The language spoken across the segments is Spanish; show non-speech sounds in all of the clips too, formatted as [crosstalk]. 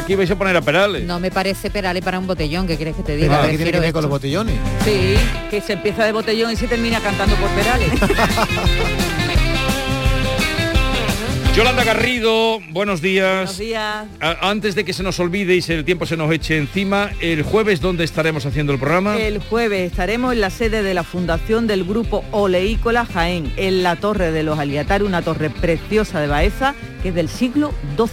Creía que ibais a poner a Perales. No me parece Perales para un botellón, ¿qué quieres que te diga? ¿Qué tiene que ver con los botellones? Sí, que se empieza de botellón y se termina cantando por Perales. [laughs] Yolanda Garrido, buenos días. Buenos días. A- Antes de que se nos olvide y se- el tiempo se nos eche encima, el jueves, ¿dónde estaremos haciendo el programa? El jueves estaremos en la sede de la Fundación del Grupo Oleícola Jaén, en la Torre de los Aliatarios, una torre preciosa de Baeza, que es del siglo XII.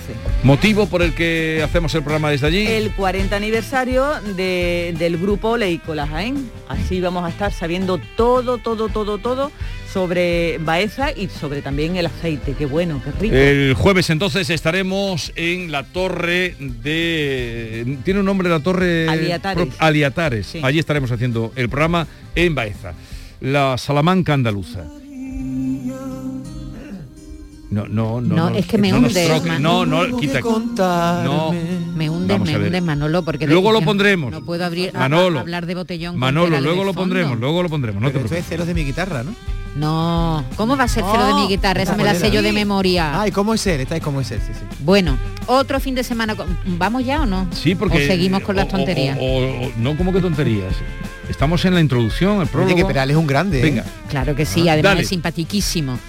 ¿Motivo por el que hacemos el programa desde allí? El 40 aniversario de- del Grupo Oleícola Jaén. Así vamos a estar sabiendo todo, todo, todo, todo sobre Baeza y sobre también el aceite. Qué bueno, qué rico. El jueves entonces estaremos en la torre de... ¿Tiene un nombre la torre? Aliatares. Pro- Aliatares. Sí. Allí estaremos haciendo el programa en Baeza. La Salamanca andaluza. No, no, no. No, es que me no troque- Manu. No, no, quita. No. Me Vamos a me ver. hundes, Manolo, porque de- Luego lo pondremos. No puedo abrir, a- Manolo. a- hablar de botellón. Manolo, luego de lo fondo. pondremos, luego lo pondremos, no te Pero esto preocupes. es de mi guitarra, ¿no? No, ¿cómo va a ser cero de Oh, mi guitarra? Esa me la manera. sé yo de memoria. Ay, ¿cómo es ser? Esta es cómo es ser, sí, sí. Bueno, otro fin de semana. con- ¿Vamos ya o no? Sí, porque... O seguimos con o- las o- tonterías. o- o- no, como que tonterías. Estamos en la introducción, el Oye, prólogo. que Perales es un grande, ¿eh? Venga, Claro que sí, además Dale. es simpatiquísimo.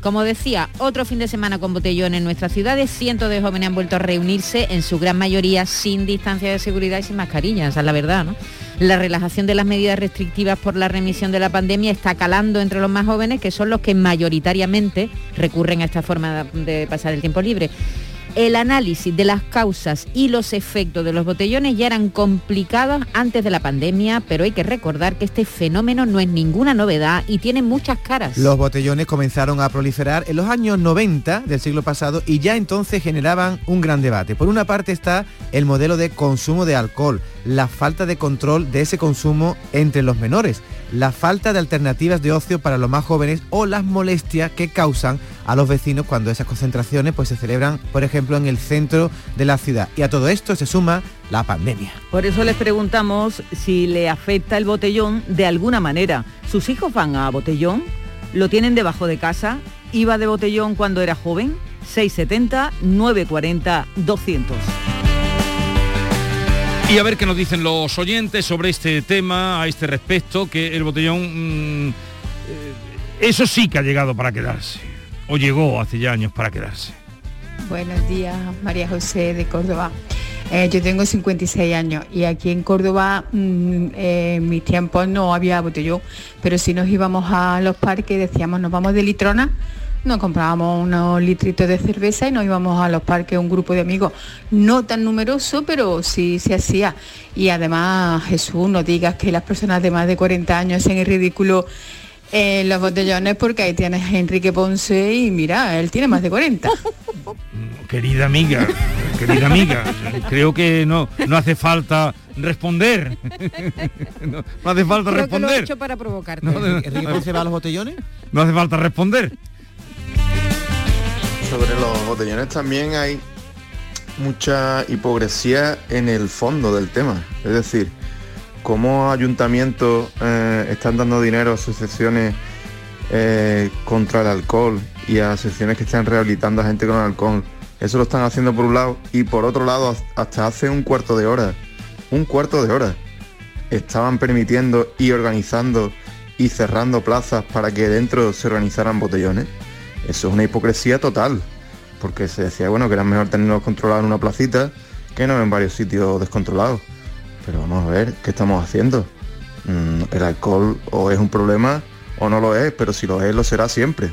Como decía, otro fin de semana con botellón en nuestras ciudades, cientos de jóvenes han vuelto a reunirse, en su gran mayoría sin distancia de seguridad y sin mascarilla, esa es la verdad, ¿no? La relajación de las medidas restrictivas por la remisión de la pandemia está calando entre los más jóvenes, que son los que mayoritariamente recurren a esta forma de pasar el tiempo libre. El análisis de las causas y los efectos de los botellones ya eran complicados antes de la pandemia, pero hay que recordar que este fenómeno no es ninguna novedad y tiene muchas caras. Los botellones comenzaron a proliferar en los años 90 del siglo pasado y ya entonces generaban un gran debate. Por una parte está el modelo de consumo de alcohol, la falta de control de ese consumo entre los menores, la falta de alternativas de ocio para los más jóvenes o las molestias que causan a los vecinos cuando esas concentraciones pues se celebran, por ejemplo, en el centro de la ciudad. Y a todo esto se suma la pandemia. Por eso les preguntamos si le afecta el botellón de alguna manera. ¿Sus hijos van a botellón? ¿Lo tienen debajo de casa? ¿Iba de botellón cuando era joven? 670 940 200. Y a ver qué nos dicen los oyentes sobre este tema, a este respecto, que el botellón, mm, eh, eso sí que ha llegado para quedarse, o llegó hace ya años para quedarse. Buenos días, María José de Córdoba. Eh, yo tengo 56 años y aquí en Córdoba mm, eh, en mis tiempos no había botellón, pero si nos íbamos a los parques decíamos nos vamos de litrona, nos comprábamos unos litritos de cerveza y nos íbamos a los parques un grupo de amigos, no tan numeroso, pero sí se hacía. Y además, Jesús, no digas que las personas de más de 40 años hacen el ridículo en los botellones porque ahí tienes a Enrique Ponce y mira, él tiene más de 40. [laughs] Querida amiga, querida amiga, creo que no, no hace falta responder. [laughs] no, no hace falta Creo que lo he responder. hecho para provocarte. No, ¿Enrique Ponce va a los botellones? no hace falta responder. Sobre los botellones también hay mucha hipocresía en el fondo del tema. Es decir, cómo ayuntamientos eh, están dando dinero a asociaciones eh, contra el alcohol y a asociaciones que están rehabilitando a gente con alcohol. Eso lo están haciendo por un lado y por otro lado hasta hace un cuarto de hora, un cuarto de hora, estaban permitiendo y organizando y cerrando plazas para que dentro se organizaran botellones. Eso es una hipocresía total, porque se decía, bueno, que era mejor tenerlos controlados en una placita que no en varios sitios descontrolados. Pero vamos a ver, ¿qué estamos haciendo? Mm, el alcohol o es un problema o no lo es, pero si lo es, lo será siempre.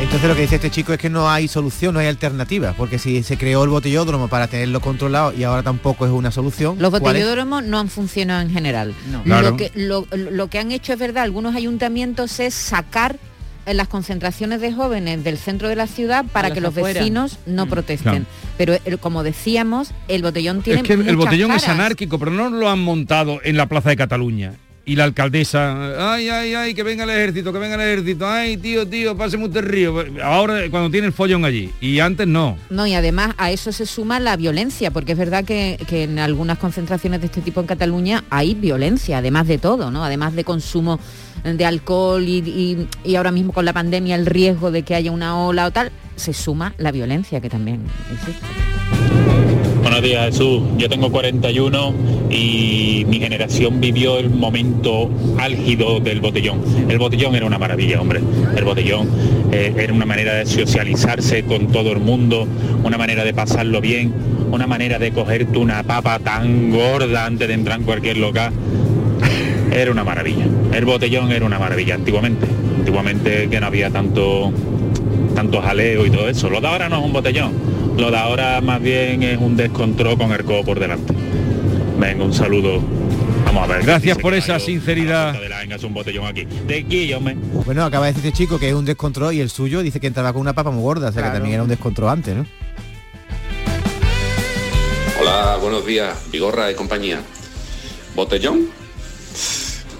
Entonces lo que dice este chico es que no hay solución, no hay alternativa, porque si se creó el botellódromo para tenerlo controlado y ahora tampoco es una solución. Los botellódromos no han funcionado en general. No. Claro. Lo, que, lo, lo que han hecho es verdad, algunos ayuntamientos es sacar eh, las concentraciones de jóvenes del centro de la ciudad para que los vecinos no Mm. protesten. Claro. Pero eh, como decíamos, el botellón tiene Es que el muchas botellón es anárquico, pero no lo han montado en la Plaza de Cataluña. Y la alcaldesa, ay, ay, ay, que venga el ejército, que venga el ejército, ay, tío, tío, páseme usted río. Ahora, cuando tiene el follón allí, y antes no. No, y además a eso se suma la violencia, porque es verdad que, que en algunas concentraciones de este tipo en Cataluña hay violencia, además de todo, ¿no? Además de consumo de alcohol y, y- y ahora mismo con la pandemia el riesgo de que haya una ola o tal, se suma la violencia que también existe. Buenos días Jesús, yo tengo 41 y mi generación vivió el momento álgido del botellón. El botellón era una maravilla, hombre. El botellón eh, era una manera de socializarse con todo el mundo, una manera de pasarlo bien, una manera de cogerte una papa tan gorda antes de entrar en cualquier local. Era una maravilla. El botellón era una maravilla antiguamente. Antiguamente que no había tanto tanto jaleo y todo eso. Lo de ahora no es un botellón. Lo de ahora más bien es un descontrol con el codo por delante. Venga, un saludo. Vamos a ver. Gracias por esa sinceridad. de la Enga es un botellón aquí. De aquí, hombre. Bueno, acaba de decir este chico que es un descontrol y el suyo dice que entraba con una papa muy gorda, o sea que también era un descontrol antes, ¿no? Hola, buenos días, Vigorra y compañía. ¿Botellón?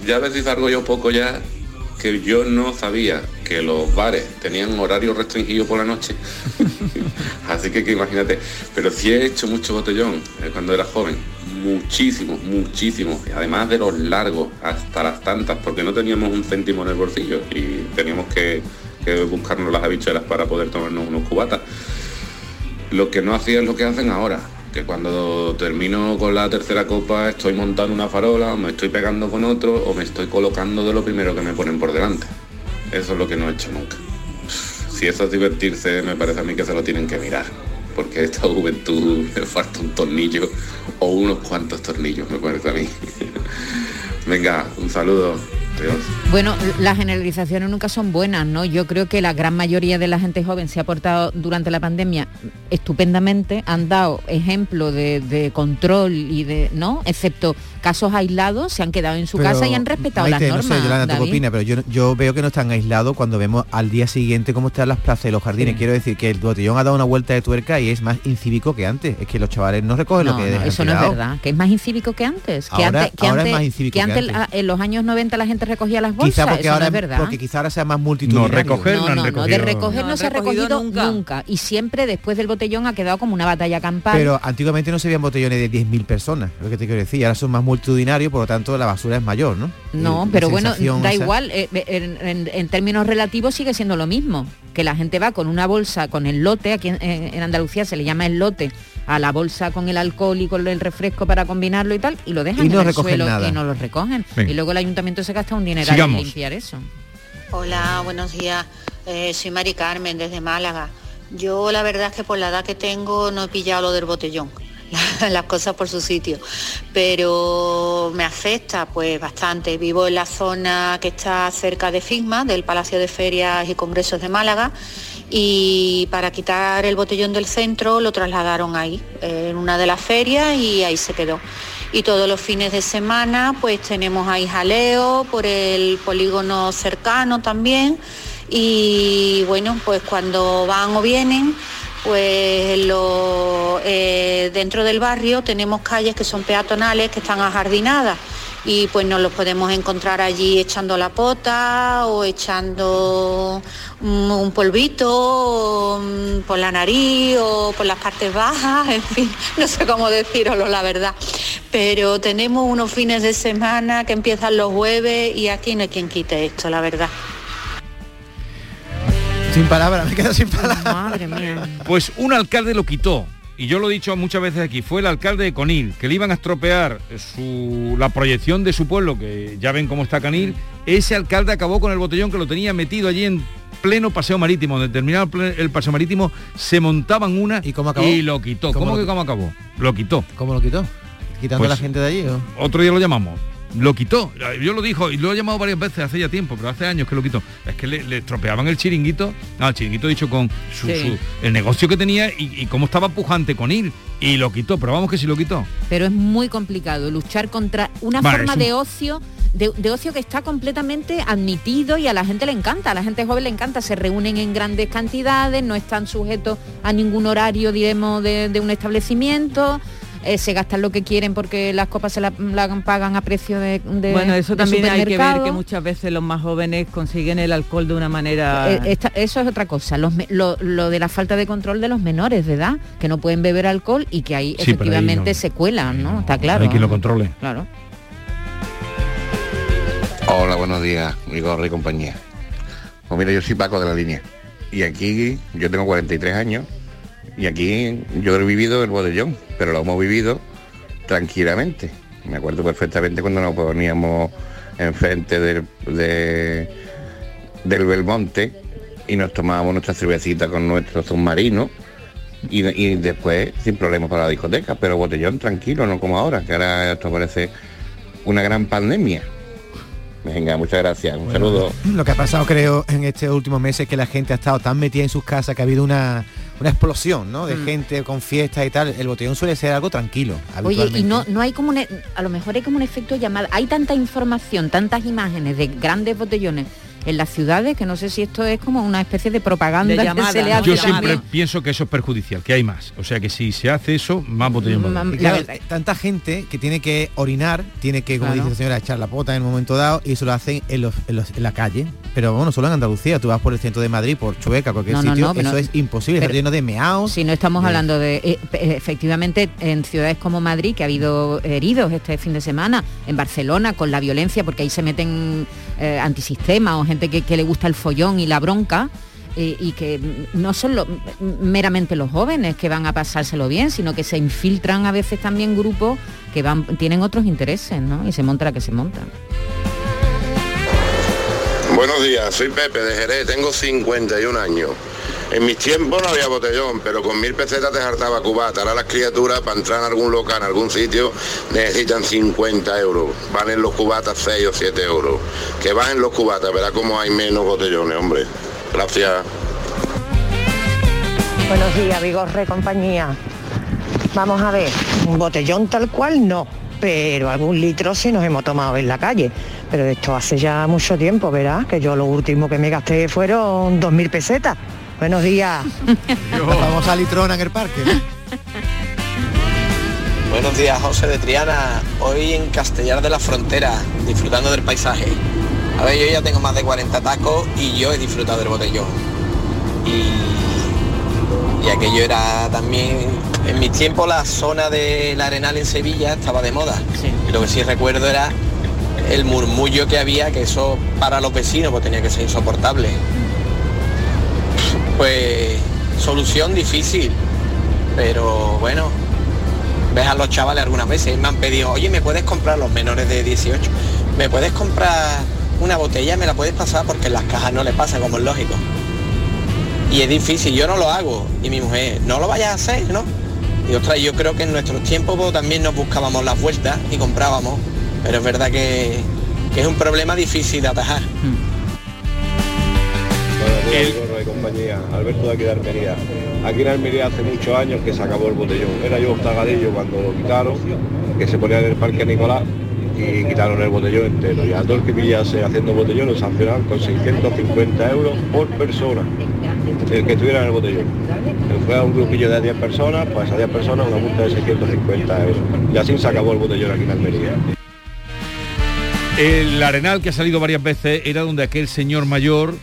Ya ves si salgo yo poco ya, que yo no sabía que los bares tenían horario restringido por la noche. [laughs] Así que, que imagínate, pero sí he hecho mucho botellón eh, cuando era joven, muchísimo, muchísimo, y además de los largos hasta las tantas, porque no teníamos un céntimo en el bolsillo y teníamos que, que buscarnos las habichuelas para poder tomarnos unos cubatas. Lo que no hacía es lo que hacen ahora, que cuando termino con la tercera copa estoy montando una farola, o me estoy pegando con otro, o me estoy colocando de lo primero que me ponen por delante. Eso es lo que no he hecho nunca. Si eso es divertirse, me parece a mí que se lo tienen que mirar. Porque a esta juventud le falta un tornillo o unos cuantos tornillos, me parece a mí. [laughs] Venga, un saludo. Adiós. Bueno, las generalizaciones nunca son buenas, ¿no? Yo creo que la gran mayoría de la gente joven se ha portado durante la pandemia estupendamente, han dado ejemplo de, de control y de, ¿no? Excepto casos aislados, se han quedado en su Pero, casa y han respetado Maite, las No sé, normas. Yolanda, ¿tú opinas? Pero yo, yo veo que no están aislados cuando vemos al día siguiente cómo están las plazas y los jardines. Quiero decir que el botellón ha dado una vuelta de tuerca y es más incívico que antes. Es que los chavales no recogen No, lo que no, dejan eso no es verdad, que es más incívico que antes. Que Ahora- antes, que ahora es más incívico que que antes, antes. ah, en los años 90 la gente recogía las bolsas. Quizá porque eso no ahora es verdad. porque quizá ahora sea más multitudinario. No, recoger no, han no, no, de recogido. recoger no, No, se ha recogido recogido nunca. nunca. Y siempre después del botellón ha quedado como una batalla campal. Pero antiguamente no se veían botellones de 10.000 personas, lo que te quiero decir. Ahora son más multitudinarios, por lo tanto la basura es mayor, ¿no? No, Y pero bueno, da esa- igual, eh, en, en- en términos relativos sigue siendo lo mismo, que la gente va con una bolsa, con el lote, aquí en, Andalucía se le llama el lote, a la bolsa con el alcohol y con el refresco para combinarlo y tal, y lo dejan Y no en el recogen suelo nada. y no lo recogen. Y luego el ayuntamiento se gasta un dinero Sigamos. en limpiar eso. Hola, buenos días. Eh, soy Mari Carmen desde Málaga. Yo la verdad es que por la edad que tengo no he pillado lo del botellón, [laughs] las cosas por su sitio, pero me afecta pues bastante. Vivo en la zona que está cerca de FIGMA, del Palacio de Ferias y Congresos de Málaga, y para quitar el botellón del centro lo trasladaron ahí, en una de las ferias y ahí se quedó. Y todos los fines de semana pues tenemos ahí jaleo por el polígono cercano también. Y bueno, pues cuando van o vienen, pues lo- eh, dentro del barrio tenemos calles que son peatonales, que están ajardinadas y pues nos los podemos encontrar allí echando la pota o echando un polvito mm, por la nariz o por las partes bajas, [laughs] en fin, no sé cómo deciroslo la verdad. Pero tenemos unos fines de semana que empiezan los jueves y aquí no hay quien quite esto, la verdad. Sin palabras, me quedo sin palabras. Madre mía. Pues un alcalde lo quitó. Y yo lo he dicho muchas veces aquí, fue el alcalde de Conil, que le iban a estropear su, la proyección de su pueblo, que ya ven cómo está Canil. Ese alcalde acabó con el botellón que lo tenía metido allí en pleno paseo marítimo. Donde terminaba el paseo marítimo, se montaban una ¿Y cómo acabó? y lo quitó. ¿Cómo ¿Cómo, lo que cómo acabó? Lo quitó. ¿Cómo lo quitó? ¿Quitando Pues- a la gente de allí? o? Otro día lo llamamos. Lo quitó. Yo lo dijo y lo he llamado varias veces hace ya tiempo, pero hace años que lo quitó. Es que le, le estropeaban el chiringuito, no, el chiringuito dicho con su, Sí. su- el negocio que tenía y, y cómo estaba pujante con él. Y lo quitó, pero vamos que sí lo quitó. Pero es muy complicado luchar contra una Vale, forma un- de ocio de, de ocio que está completamente admitido y a la gente le encanta, a la gente joven le encanta, se reúnen en grandes cantidades, no están sujetos a ningún horario, diremos, de, de un establecimiento. Eh, se gastan lo que quieren porque las copas se las la pagan a precio de, de Bueno, eso de también hay que ver que muchas veces los más jóvenes consiguen el alcohol de una manera... Eh, esta- eso es otra cosa, los lo, lo de la falta de control de los menores de edad, que no pueden beber alcohol y que ahí Sí, pero ahí efectivamente no. se cuelan, ¿no? Está claro. Hay quien lo controle. Claro. Hola, buenos días, mi gorra y compañía. Pues mira, yo soy Paco de la línea. Y aquí yo tengo 43 años y aquí yo he vivido el botellón, pero lo hemos vivido tranquilamente. Me acuerdo perfectamente cuando nos poníamos enfrente del, de- del Belmonte y nos tomábamos nuestra cervecita con nuestro submarino y, y después sin problemas para la discoteca, pero botellón tranquilo, no como ahora, que ahora esto parece una gran pandemia. Venga, muchas gracias. Un saludo. Lo que ha pasado creo en estos últimos meses es que la gente ha estado tan metida en sus casas que ha habido una, una explosión ¿no? de Mm. gente con fiestas y tal. El botellón suele ser algo tranquilo. Oye, y no, no hay como un, e- a lo mejor hay como un efecto llamada. Hay tanta información, tantas imágenes de grandes botellones en las ciudades que no sé si esto es como una especie de propaganda De que llamada, se le ¿no? hace Yo siempre también. pienso que eso es perjudicial, que hay más. O sea que si se hace eso, más botellón. claro, tanta gente que tiene que orinar, tiene que, como Claro. dice la señora, echar la pota en un momento dado y eso lo hacen en, los- en los- en la calle. Pero bueno, solo en Andalucía, tú vas por el centro de Madrid, por Chueca, cualquier No, no, sitio, no, eso no- es imposible, está lleno de meaos. Si no estamos de- hablando de eh, efectivamente en ciudades como Madrid que ha habido heridos este fin de semana, en Barcelona con la violencia porque ahí se meten eh, antisistema o gente que, le gusta el follón y la bronca. eh, y que no son meramente los jóvenes que van a pasárselo bien, sino que se infiltran a veces también grupos que van tienen otros intereses, ¿no? Y se monta la que se monta. Buenos días, soy Pepe de Jerez, tengo 51 años. En mis tiempos no había botellón, pero con mil pesetas te hartaba cubata. Ahora las criaturas para entrar en algún local, en algún sitio, necesitan 50 euros. Valen los cubatas 6 o 7 euros. Que bajen los cubatas, verá cómo hay menos botellones, hombre. Gracias. Buenos días, Vigorre compañía. Vamos a ver, un botellón tal cual no, pero algún litro sí nos hemos tomado en la calle. Pero esto hace ya mucho tiempo, ¿verdad? Que yo lo último que me gasté fueron 2.000 pesetas. Buenos días. La famosa litrona en el parque. ¿no? Buenos días, José de Triana. Hoy en Castellar de la Frontera, disfrutando del paisaje. A ver, yo ya tengo más de 40 tacos y yo he disfrutado del botellón. Y, y aquello era también, en mis tiempos la zona del Arenal en Sevilla estaba de moda. Y lo que sí recuerdo era el murmullo que había, que eso para los vecinos pues tenía que ser insoportable. Pues solución difícil, pero bueno, ves a los chavales algunas veces, me han pedido, oye, ¿me puedes comprar los menores de 18? ¿Me puedes comprar una botella? ¿Me la puedes pasar? Porque en las cajas no le pasa, como es lógico. Y es difícil, yo no lo hago. Y mi mujer, no lo vayas a hacer, ¿no? Y ostras, yo creo que en nuestros tiempos también nos buscábamos las vueltas y comprábamos. Pero es verdad que, es un problema difícil de atajar. Buenos Gorro de compañía. Alberto de aquí de Almería. Aquí en Almería hace muchos años que se acabó el botellón. Era yo tagadillo cuando lo quitaron, que se ponía en el Parque Nicolás y quitaron el botellón entero. Y a todo el que pillase haciendo botellón lo sancionaron con 650 euros por persona. El que estuviera en el botellón. Si fuera un grupillo de 10 personas, pues a 10 personas una multa de 650 euros. Y así se acabó el botellón aquí en Almería. El Arenal que ha salido varias veces era donde aquel señor mayor,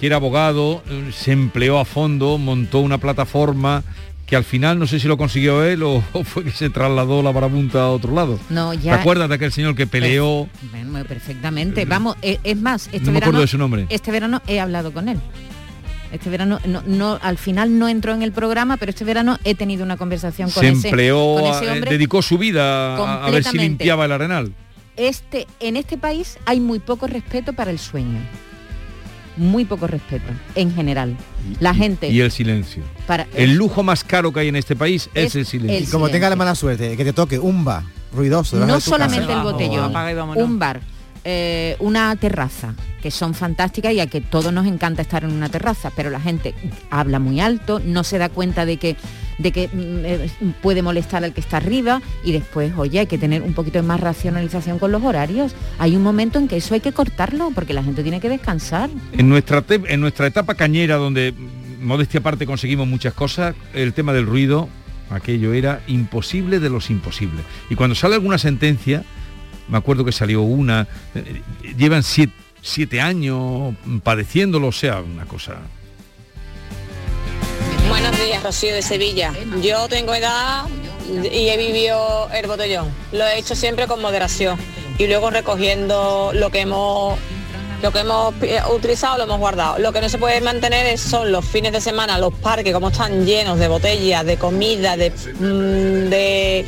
que era abogado, eh, se empleó a fondo, montó una plataforma que al final no sé si lo consiguió él o, [laughs] o fue que se trasladó la marabunta a otro lado. No, ya. ¿Te acuerdas de aquel señor que peleó? Bueno, perfectamente. Vamos, eh, es más, este No me verano, acuerdo de su nombre. Este verano he hablado con él. Este verano, no, no, al final no entró en el programa, pero este verano he tenido una conversación con Se ese, empleó, con a- ese eh, hombre. dedicó su vida a, a ver si limpiaba el Arenal. Este, en este país hay muy poco respeto para el sueño. Muy poco respeto, en general. La gente Y el silencio. para El lujo más caro que hay en este país es, Es el silencio. el Y como tenga la mala suerte que te toque un bar ruidoso. no solamente casa, el botellón, apaga y vámonos. un bar, eh, una terraza, que son fantásticas y a que todos nos encanta estar en una terraza, pero la gente habla muy alto, no se da cuenta de que de que mm, eh, puede molestar al que está arriba y después, oye, hay que tener un poquito de más racionalización con los horarios. Hay un momento en que eso hay que cortarlo porque la gente tiene que descansar. En nuestra, en nuestra etapa cañera, donde mm, modestia aparte conseguimos muchas cosas, el tema del ruido Aquello era imposible de los imposibles. Y cuando sale alguna sentencia, me acuerdo que salió una, eh, llevan siete, años padeciéndolo, o sea, una cosa Buenos días, Rocío de Sevilla. Yo tengo edad y he vivido el botellón. Lo he hecho siempre con moderación y luego recogiendo lo que hemos lo que hemos eh, utilizado lo hemos guardado. Lo que no se puede mantener son los fines de semana, los parques, como están llenos de botellas, de comida, de, mm, de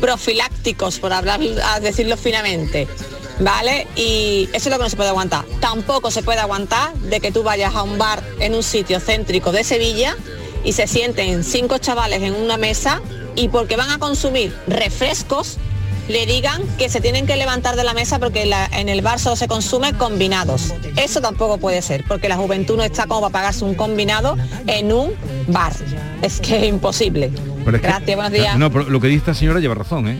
profilácticos, por hablar, a decirlo finamente. ¿Vale? Y eso es lo que no se puede aguantar. Tampoco se puede aguantar de que tú vayas a un bar en un sitio céntrico de Sevilla y se sienten cinco chavales en una mesa y porque van a consumir refrescos le digan que se tienen que levantar de la mesa porque en el bar solo se consume combinados. Eso tampoco puede ser, porque la juventud no está como para pagarse un combinado en un bar. Es que es imposible. Pero es que- Gracias, buenos días. No, pero lo que dice esta señora lleva razón, ¿eh?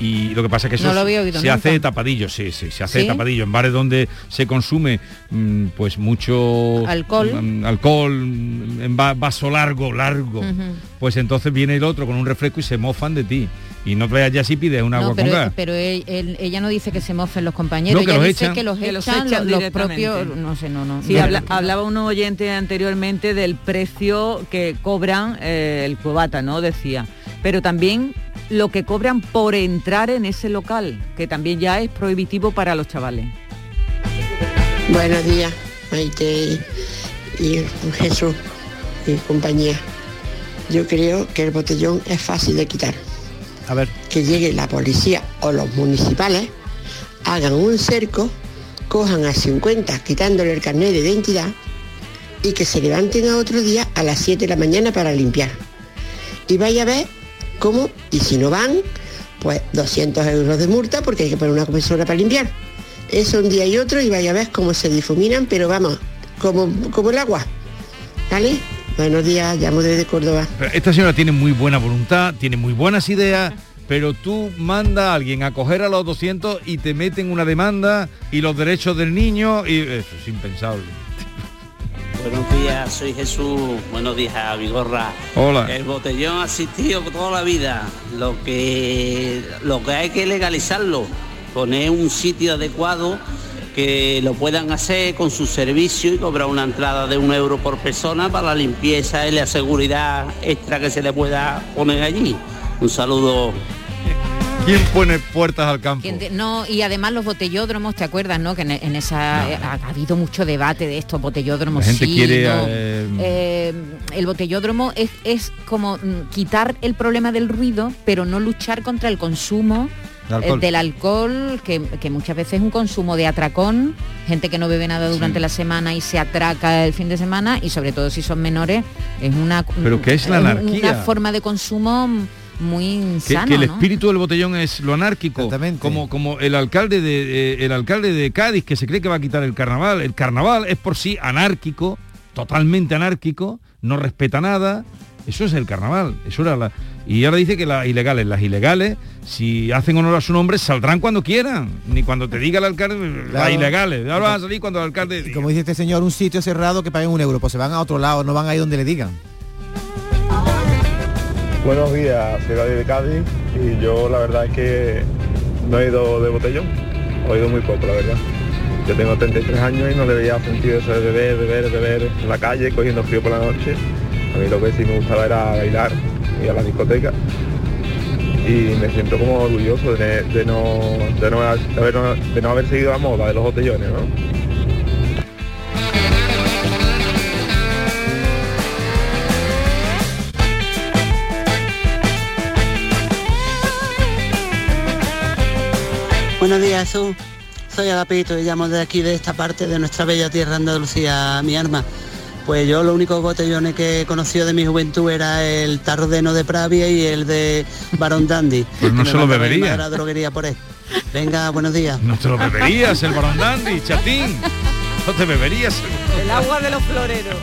Y lo que pasa es que eso No lo había oído se nunca. hace tapadillo, sí, sí, se hace ¿Sí? tapadillo. En bares donde se consume mm, pues mucho Alcohol. mm, alcohol, mm, en va- vaso largo, largo, pues entonces viene el otro con un refresco y se mofan de ti. Y no vayas ya si pides un agua No, con pero, gas. pero él- él- ella no dice que se mofen los compañeros, No, que ella los dice echan. que los Que los echan, echan los, los propios, no sé, no, no. Sí, no. habla- hablaba un oyente anteriormente del precio que cobran eh, el cubata, ¿no? Decía. Pero también lo que cobran por entrar en ese local, que también ya es prohibitivo para los chavales. Buenos días, Maite y Jesús y compañía. Yo creo que el botellón es fácil de quitar. A ver. Que llegue la policía o los municipales, hagan un cerco, cojan a 50 quitándole el carnet de identidad y que se levanten a otro día a las 7 de la mañana para limpiar. Y vaya a ver cómo, y si no van, pues 200 euros de multa porque hay que poner una compresora para limpiar. Eso un día y otro y vaya a ver cómo se difuminan, pero vamos, como, como el agua. ¿Vale? Buenos días, llamo desde Córdoba. Esta señora tiene muy buena voluntad, tiene muy buenas ideas, pero tú manda a alguien a coger a los 200 y te meten una demanda y los derechos del niño y eso es impensable. Buenos días, soy Jesús. Buenos días, Vigorra. Hola. El botellón ha existido toda la vida. Lo que, lo que hay que legalizarlo, poner un sitio adecuado que lo puedan hacer con su servicio y cobrar una entrada de un euro por persona para la limpieza y la seguridad extra que se le pueda poner allí. Un saludo. ¿Quién pone puertas al campo? No, y además los botellódromos, ¿te acuerdas, no? Que en, en esa eh, ha, ha habido mucho debate de estos botellódromos. La gente sí, quiere, no. eh, Eh, el botellódromo es, es como mm, quitar el problema del ruido, pero no luchar contra el consumo alcohol. del alcohol, que, que muchas veces es un consumo de atracón, gente que no bebe nada durante la semana y se atraca el fin de semana, y sobre todo si son menores, es una, Pero ¿qué es la anarquía? una forma de consumo muy que, insano, que el ¿no? espíritu del botellón es lo anárquico como como el alcalde de eh, el alcalde de Cádiz que se cree que va a quitar el carnaval el carnaval es por sí anárquico totalmente anárquico no respeta nada eso es el carnaval eso era la y ahora dice que las ilegales las ilegales si hacen honor a su nombre saldrán cuando quieran ni cuando te diga el alcalde las Claro. ilegales ahora van a salir cuando el alcalde Y como dice este señor, un sitio cerrado que paguen un euro, pues se van a otro lado, no van ahí donde le digan. Buenos días, soy David de Cádiz y yo la verdad es que no he ido de botellón, he ido muy poco la verdad. Yo tengo 33 años y no le veía sentido eso de beber, beber, beber en la calle, cogiendo frío por la noche. A mí lo que sí me gustaba era bailar, ir a la discoteca. Y me siento como orgulloso de, no, haber- seguido la moda de los botellones, ¿no? Buenos días, Jesús. Soy Agapito y llamo de aquí, de esta parte de nuestra bella tierra Andalucía, mi arma. Pues yo los únicos botellones que he conocido de mi juventud era el Tardeno de Pravia y el de Barón Dandy. Pues no se lo bebería. la droguería por él. Venga, buenos días. no te lo beberías el barón dandy chatín no te beberías el El agua de los floreros.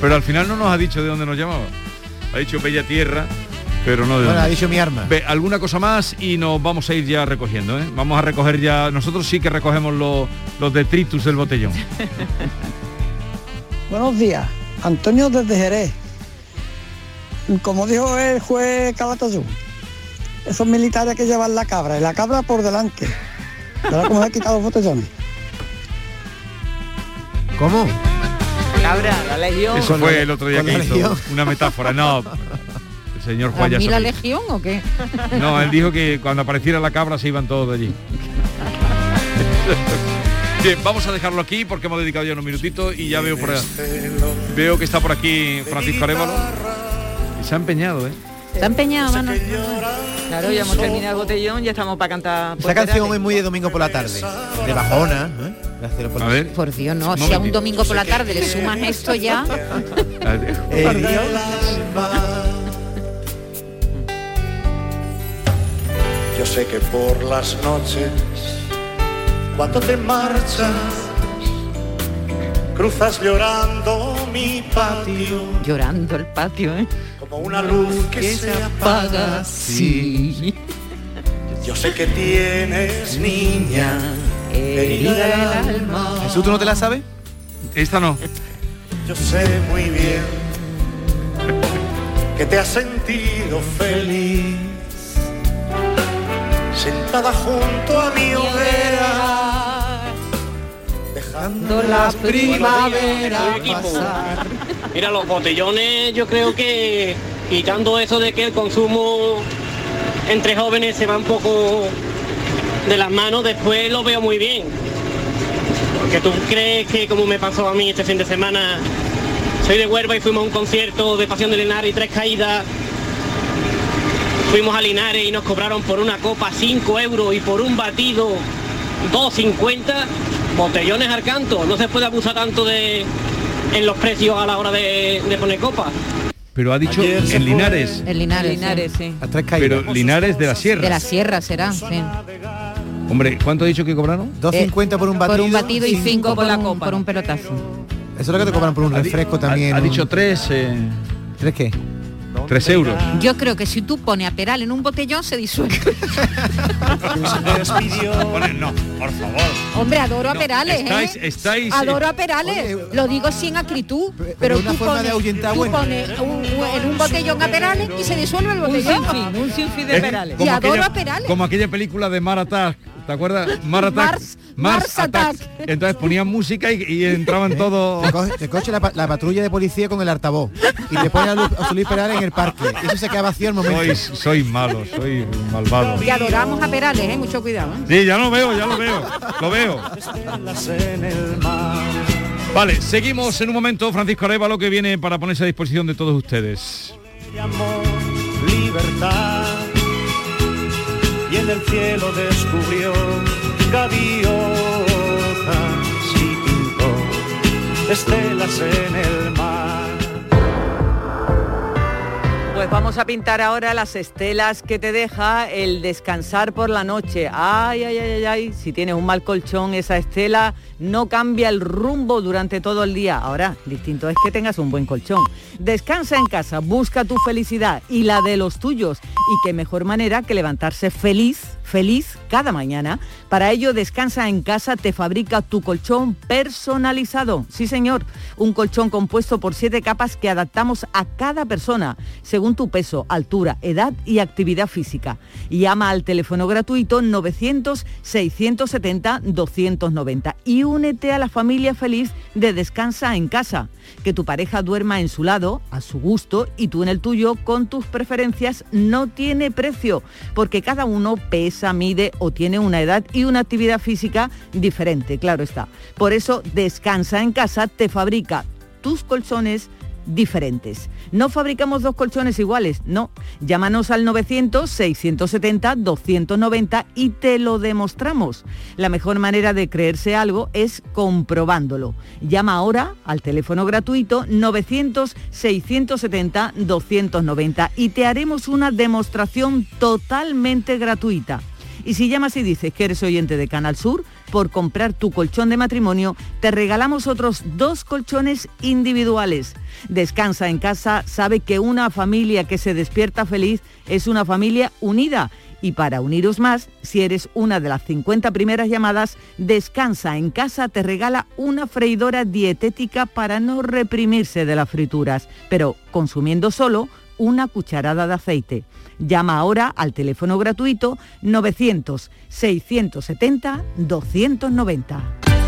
Pero al final no nos ha dicho de dónde nos llamaba. Ha dicho Bella Tierra, pero no de Bueno, dónde. ha dicho mi arma. Ve, alguna cosa más y nos vamos a ir ya recogiendo, ¿eh? Vamos a recoger ya. Nosotros sí que recogemos los, los detritus del botellón. [laughs] Buenos días, Antonio desde Jerez. como dijo el juez Calatayud, esos militares que llevan la cabra y la cabra por delante. ¿Verdad cómo se han quitado los botellones? ¿Cómo? Cabra, la legión. Eso fue el otro día que hizo legión. una metáfora. No, señor Juan ya ¿A mí la legión o qué? [laughs] No, él dijo que cuando apareciera la cabra se iban todos de allí. [laughs] Bien, vamos a dejarlo aquí porque hemos dedicado ya unos minutitos y ya veo por veo que está por aquí Francisco Arevalo y se ha empeñado, ¿eh? Se ha empeñado, mano. Claro, ya hemos terminado el botellón, ya estamos para cantar. Esta canción es muy de domingo por la tarde. De bajona. ¿eh? De por la- A ver. Por Dios, no. Un Si a un domingo por la tarde le sumas esto ya. [laughs] Yo sé que por las noches, cuando te marchas, cruzas llorando mi patio Llorando el patio, ¿eh? como una luz que se apaga. Sí. Yo sé que tienes, niña, herida el alma. Jesús, ¿tú no te la sabes? Esta no. Yo sé muy bien que te has sentido feliz sentada junto a mi hoguera dejando las primaveras pasar. Mira, los botellones yo creo que quitando eso de que el consumo entre jóvenes se va un poco de las manos, después lo veo muy bien. Porque tú crees que como me pasó a mí este fin de semana, soy de Huelva y fuimos a un concierto de Pasión de Linares y Tres Caídas. Fuimos a Linares y nos cobraron por una copa 5 euros y por un batido 2.50. Botellones al canto. No se puede abusar tanto de en los precios a la hora de, de poner copas. Pero ha dicho en Linares. El Linares. Linares, sí. A tres caídas. Pero Linares de la Sierra. De la sierra será, sí. Hombre, ¿cuánto ha dicho que cobraron? 2.50 por un batido. Por un batido y cinco cinco por, por la un, copa. por un pelotazo. Eso es lo que te cobran por un refresco ha- también. Ha, un- dicho tres, eh, ¿Tres qué? Tres euros. Yo creo que si tú pones a Peral en un botellón se disuelve. No, por favor. Hombre, adoro a No, Perales, estáis- ¿eh? estáis- Adoro a Perales. Lo digo sin acritud. Pero, una tú forma pones, de ahuyentar tú pones un- un- en un botellón a Perales y se disuelve el Un botellón. sinfín, un sinfín de Es perales. Y adoro a Perales. como aquella película de Mar Attack, ¿te acuerdas? Mar Attack. Mars- Mars Attack. Entonces ponían música y, y entraban todos. Te coge, te coge la, pa- la patrulla de policía con el altavoz y te pone a, Lu- a Solís Perales en el parque. Y eso se queda vacío al momento. Sois, sois malos, sois malvados. Y adoramos a Perales, ¿eh? Mucho cuidado. ¿eh? Sí, ya lo veo, ya lo veo, lo veo. Vale, seguimos en un momento, Francisco Arevalo, que viene para ponerse a disposición de todos ustedes. libertad en el cielo descubrió gaviotas y pintó estelas en el mar. Pues vamos a pintar ahora las estelas que te deja el descansar por la noche. Ay, ay, ay, ay, ay. Si tienes un mal colchón, esa estela no cambia el rumbo durante todo el día. Ahora, distinto es que tengas un buen colchón. Descansa en casa, busca tu felicidad y la de los tuyos. Y qué mejor manera que levantarse feliz, feliz cada mañana. Para ello, Descansa en casa te fabrica tu colchón personalizado. Sí, señor, un colchón compuesto por siete capas que adaptamos a cada persona, según tu peso, altura, edad y actividad física. Llama al teléfono gratuito 900-670-290 y únete a la familia feliz de Descansa en casa. Que tu pareja duerma en su lado, a su gusto, y tú en el tuyo, con tus preferencias, no tiene precio, porque cada uno pesa, mide o tiene una edad y una actividad física diferente, claro está. Por eso, Descansa en casa te fabrica tus colchones diferentes. No fabricamos dos colchones iguales, no. Llámanos al 900-670-290 y te lo demostramos. La mejor manera de creerse algo es comprobándolo. Llama ahora al teléfono gratuito 900-670-290 y te haremos una demostración totalmente gratuita. Y si llamas y dices que eres oyente de Canal Sur, por comprar tu colchón de matrimonio, te regalamos otros dos colchones individuales. Descansa en casa, sabe que una familia que se despierta feliz es una familia unida. Y para uniros más, si eres una de las 50 primeras llamadas, Descansa en casa te regala una freidora dietética para no reprimirse de las frituras, pero consumiendo solo una cucharada de aceite. Llama ahora al teléfono gratuito 900-670-290. En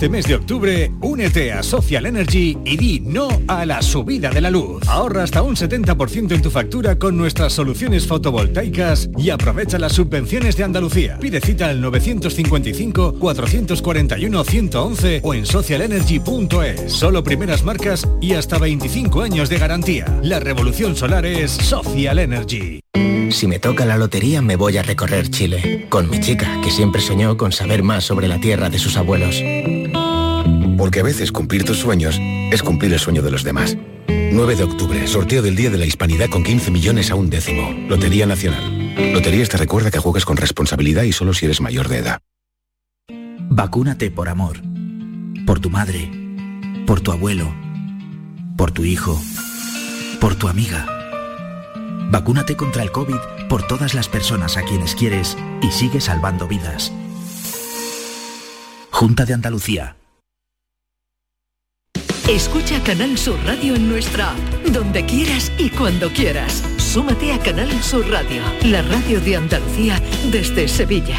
este mes de octubre, únete a Social Energy y di no a la subida de la luz. Ahorra hasta un 70% en tu factura con nuestras soluciones fotovoltaicas y aprovecha las subvenciones de Andalucía. Pide cita al 955-441-111 o en socialenergy.es. Solo primeras marcas y hasta 25 años de garantía. La revolución solar es Social Energy. Si me toca la lotería me voy a recorrer Chile, con mi chica, que siempre soñó con saber más sobre la tierra de sus abuelos. Porque a veces cumplir tus sueños es cumplir el sueño de los demás. 9 de octubre, sorteo del Día de la Hispanidad con 15 millones a un décimo. Lotería Nacional. Loterías te recuerda que juegues con responsabilidad y solo si eres mayor de edad. Vacúnate por amor. Por tu madre. Por tu abuelo. Por tu hijo. Por tu amiga. Vacúnate contra el COVID por todas las personas a quienes quieres y sigue salvando vidas. Junta de Andalucía. Escucha Canal Sur Radio en nuestra app, donde quieras y cuando quieras. Súmate a Canal Sur Radio, la radio de Andalucía desde Sevilla.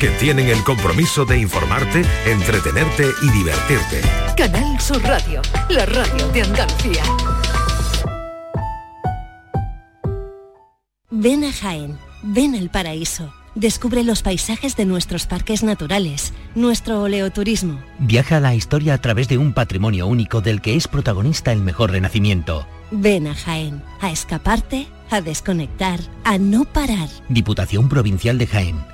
que tienen el compromiso de informarte, entretenerte y divertirte. Canal Sur Radio, la radio de Andalucía. Ven a Jaén, ven al paraíso. Descubre los paisajes de nuestros parques naturales, nuestro oleoturismo. Viaja a la historia a través de un patrimonio único del que es protagonista el mejor renacimiento. Ven a Jaén, a escaparte, a desconectar, a no parar. Diputación Provincial de Jaén.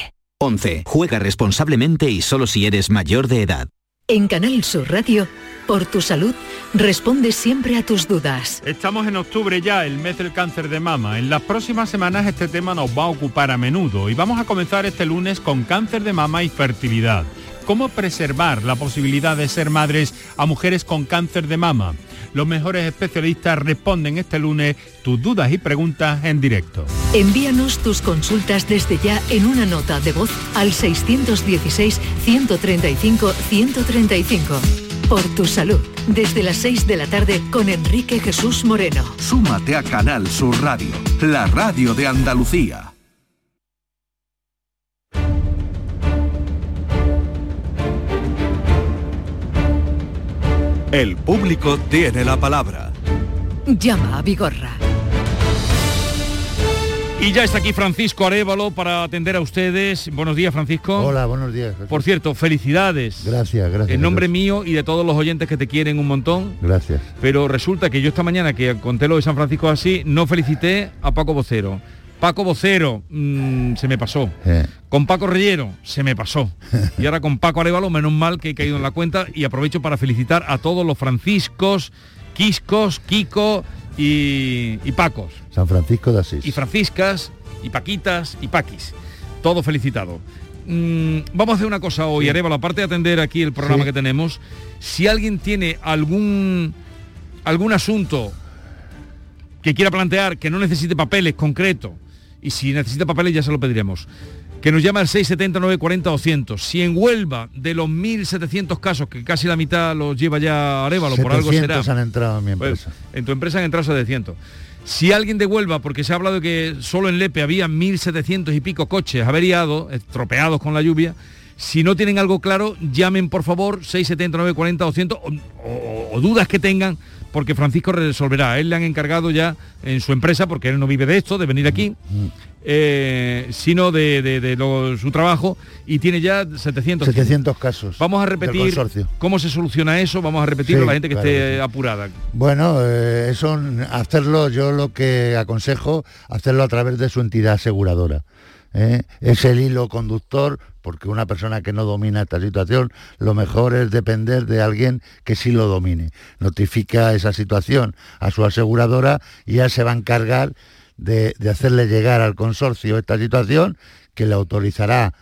11. Juega responsablemente y solo si eres mayor de edad. En Canal Sur Radio, por tu salud, responde siempre a tus dudas. Estamos en octubre ya, el mes del cáncer de mama. En las próximas semanas este tema nos va a ocupar a menudo y vamos a comenzar este lunes con cáncer de mama y fertilidad. ¿Cómo preservar la posibilidad de ser madres a mujeres con cáncer de mama? Los mejores especialistas responden este lunes tus dudas y preguntas en directo. Envíanos tus consultas desde ya en una nota de voz al 616-135-135. Por tu salud, desde las 6 de la tarde con Enrique Jesús Moreno. Súmate a Canal Sur Radio, la radio de Andalucía. El público tiene la palabra. Llama a Vigorra. Y ya está aquí Francisco Arevalo para atender a ustedes. Buenos días, Francisco. Hola, buenos días. Jesús. Por cierto, felicidades. Gracias, gracias. En nombre mío y de todos los oyentes que te quieren un montón. Gracias. Pero resulta que yo esta mañana que conté lo de San Francisco así, no felicité a Paco Vocero. Paco Vocero, mm, se me pasó. Con Paco Rellero, se me pasó. Y ahora con Paco Arevalo, menos mal que he caído en la cuenta y aprovecho para felicitar a todos los franciscos, Quiscos, Kiko y, y Pacos. San Francisco de Asís. Y Franciscas, y Paquitas, y Paquis. Todo felicitado. Mm, vamos a hacer una cosa hoy, Arevalo, aparte de atender aquí el programa Sí. que tenemos, si alguien tiene algún algún asunto que quiera plantear que no necesite papeles concretos y si necesita papeles ya se lo pediremos. Que nos llama al 679 40 200. Si en Huelva, de los 1.700 casos, que casi la mitad los lleva ya Arevalo, por algo será. 700 han entrado en mi Pues, empresa. en tu empresa han entrado 700. Si alguien de Huelva, porque se ha hablado de que solo en Lepe había 1.700 y pico coches averiados, estropeados con la lluvia, si no tienen algo claro, llamen por favor 679 40 200 o, o- o dudas que tengan, porque Francisco resolverá. A él le han encargado ya en su empresa, porque él no vive de esto, de venir aquí, eh, sino de, de- de lo- su trabajo, y tiene ya 700. 700 casos. Vamos a repetir cómo se soluciona eso, vamos a repetirlo Sí, la gente que claro esté que apurada. Bueno, eh, eso hacerlo yo lo que aconsejo hacerlo a través de su entidad aseguradora. ¿eh? Es el hilo conductor, porque una persona que no domina esta situación, lo mejor es depender de alguien que sí lo domine. Notifica esa situación a su aseguradora y ya se va a encargar de, hacerle llegar al consorcio esta situación, que le autorizará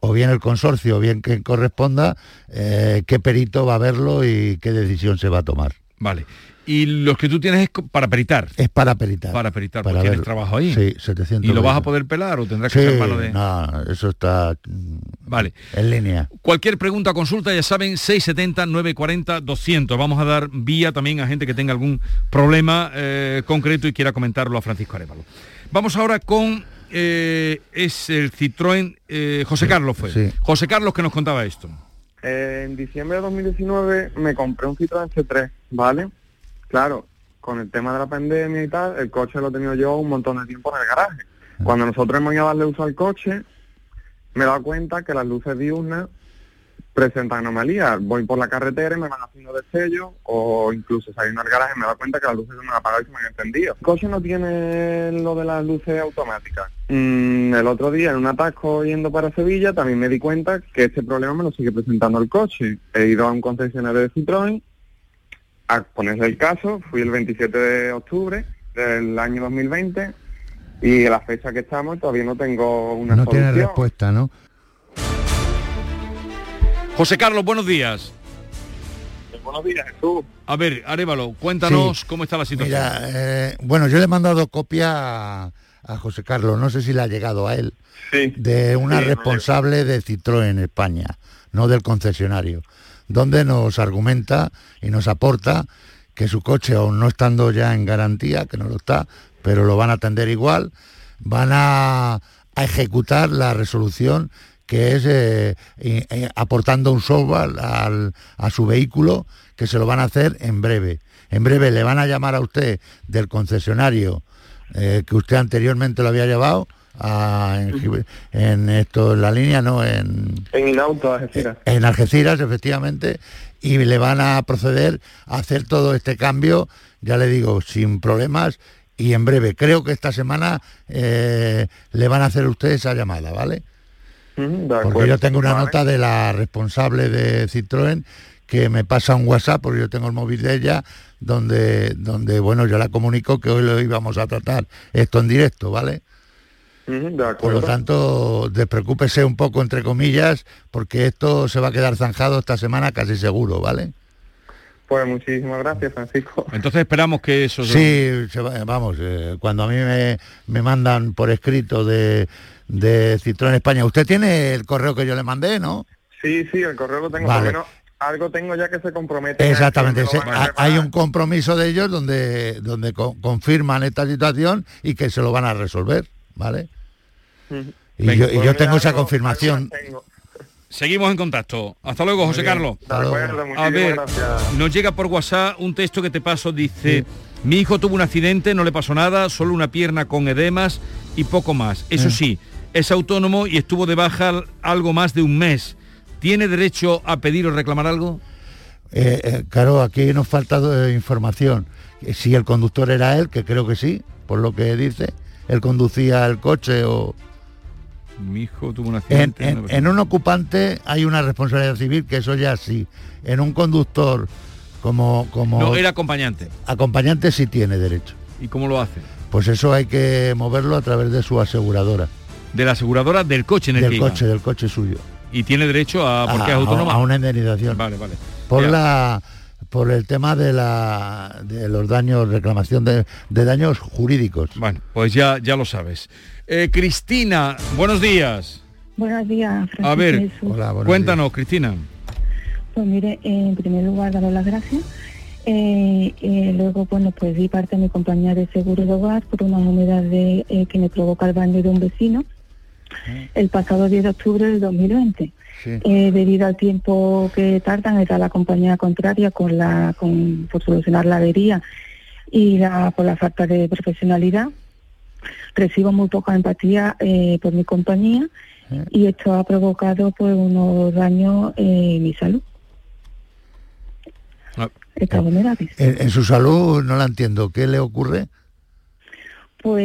o bien el consorcio o bien quien corresponda, eh, qué perito va a verlo y qué decisión se va a tomar. Vale. Y los que tú tienes es para peritar. Es para peritar. Para peritar, Para porque tienes ver- trabajo ahí. Sí, 700. ¿Y lo vas a poder pelar o tendrás que Sí, ser mano de...? no, eso está mm, Vale. en línea. Cualquier pregunta o consulta, ya saben, 670-940-200. Vamos a dar vía también a gente que tenga algún problema eh, concreto y quiera comentarlo a Francisco Arevalo. Vamos ahora con... eh, es el Citroën... eh, José Carlos fue. sí. José Carlos que nos contaba esto. Eh, en diciembre de 2019 me compré un Citroën C3, ¿vale? Claro, con el tema de la pandemia y tal, el coche lo he tenido yo un montón de tiempo en el garaje. Cuando nosotros hemos ido a darle uso al coche, me he dado cuenta que las luces diurnas presentan anomalías. Voy por la carretera y me van haciendo destellos, o incluso saliendo del garaje me he dado cuenta que las luces se me han apagado y se me han encendido. El coche no tiene lo de las luces automáticas. Mm, el otro día en un atasco yendo para Sevilla también me di cuenta que este problema me lo sigue presentando el coche. He ido a un concesionario de Citroën a ponerle el caso, fui el 27 de octubre del año 2020 y a la fecha que estamos todavía no tengo una No solución. tiene respuesta, ¿no? José Carlos, buenos días. Buenos días, Jesús. A ver, Arevalo, cuéntanos Sí. cómo está la situación. Mira, eh, bueno, yo le he mandado copia a, a José Carlos, no sé si le ha llegado a él, de una Sí, responsable de Citroën en España, no del concesionario, donde nos argumenta y nos aporta que su coche, aún no estando ya en garantía, que no lo está, pero lo van a atender igual, van a, ejecutar la resolución que es eh, eh, eh, aportando un software al- a su vehículo que se lo van a hacer en breve. En breve le van a llamar a usted del concesionario que usted anteriormente lo había llevado a- en, esto en la línea, no en, En Inauto, Algeciras. en Algeciras, efectivamente, y le van a proceder a hacer todo este cambio, ya le digo, sin problemas y en breve. Creo que esta semana eh, le van a hacer a usted esa llamada, ¿vale? De Porque yo tengo una Vale. nota de la responsable de Citroën que me pasa un WhatsApp, porque yo tengo el móvil de ella, donde, donde bueno, yo la comunico que hoy lo íbamos a tratar esto en directo, ¿vale? De Por lo tanto, despreocúpese un poco, entre comillas, porque esto se va a quedar zanjado esta semana casi seguro, ¿vale? Pues muchísimas gracias, Francisco. Entonces esperamos que eso... Sí, se va- vamos, eh, cuando a mí me, me mandan por escrito de, de Citroën España, usted tiene el correo que yo le mandé, ¿no? Sí, sí, el correo lo tengo, Vale. por lo menos algo tengo ya que se compromete. Exactamente, se- hay un compromiso de ellos donde, donde co- confirman esta situación y que se lo van a resolver, ¿vale? Y Venga, yo, y pues yo tengo esa algo- confirmación. Seguimos en contacto. Hasta luego, José. Carlos. Acuerdo, A ver, gracias. nos llega por WhatsApp un texto que te paso, dice, mi hijo tuvo un accidente, no le pasó nada, solo una pierna con edemas y poco más. Eso Eh. sí, es autónomo y estuvo de baja algo más de un mes. ¿Tiene derecho a pedir o reclamar algo? Eh, eh, claro, aquí nos falta eh, información. Si el conductor era él, que creo que sí, por lo que dice, él conducía el coche o... Mi hijo tuvo un En, accidente. en- en un ocupante hay una responsabilidad civil, que eso ya sí. En un conductor como, como No, era acompañante. acompañante sí tiene derecho. ¿Y cómo lo hace? Pues eso hay que moverlo a través de su aseguradora. De la aseguradora del coche en el del que iba. coche, del coche suyo. Y tiene derecho a... porque a, es autónoma. a una indemnización. Vale, vale. Por la por el tema de la de los daños, reclamación de, de daños jurídicos. Bueno, pues ya, ya lo sabes. Eh, Cristina, buenos días. Buenos días, Francisco A ver, Jesús. cuéntanos, Cristina. Pues mire, en primer lugar, daros las gracias. Eh, eh, luego, bueno, pues di parte de mi compañía de seguro de hogar por una humedad de, eh, que me provoca el baño de un vecino el pasado 10 de octubre del 2020. Eh, debido al tiempo que tardan, era la compañía contraria con la, con, por solucionar la avería y la, por la falta de profesionalidad. Recibo muy poca empatía eh, por mi compañía y esto ha provocado pues unos daños en mi salud. Está vulnerable. En, en su salud no la entiendo. ¿Qué le ocurre? Pues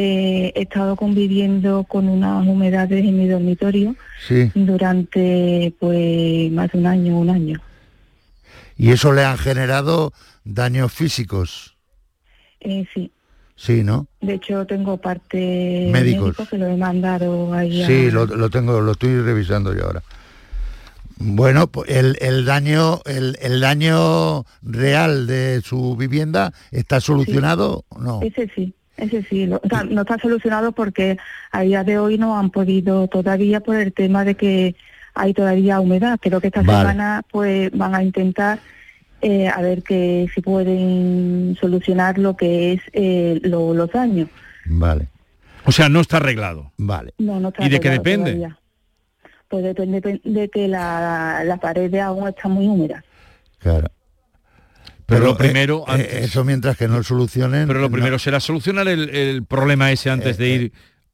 he estado conviviendo con unas humedades en mi dormitorio Sí. durante pues más de un año, un año. Y eso le han generado daños físicos. Eh, sí, Sí, ¿no? de hecho tengo parte Médicos. médico que lo he mandado ahí a- Sí, lo, lo tengo, lo estoy revisando yo ahora. Bueno, pues el, el daño, el, el daño real de su vivienda está solucionado, o no. Ese sí, ese sí. lo- o sea, no está solucionado porque a día de hoy no han podido todavía por el tema de que hay todavía humedad. Creo que esta Vale. semana pues van a intentar eh, a ver que si pueden solucionar lo que es eh, lo- los daños. Vale. O sea, no está arreglado. Vale. No, no está ¿Y de qué depende? todavía. Pues depende de- de que la, la pared de agua está muy húmeda. Claro. Pero lo eh, primero, eh, antes- eso mientras que no solucionen. Pero lo no- primero será solucionar el, el problema ese antes de ir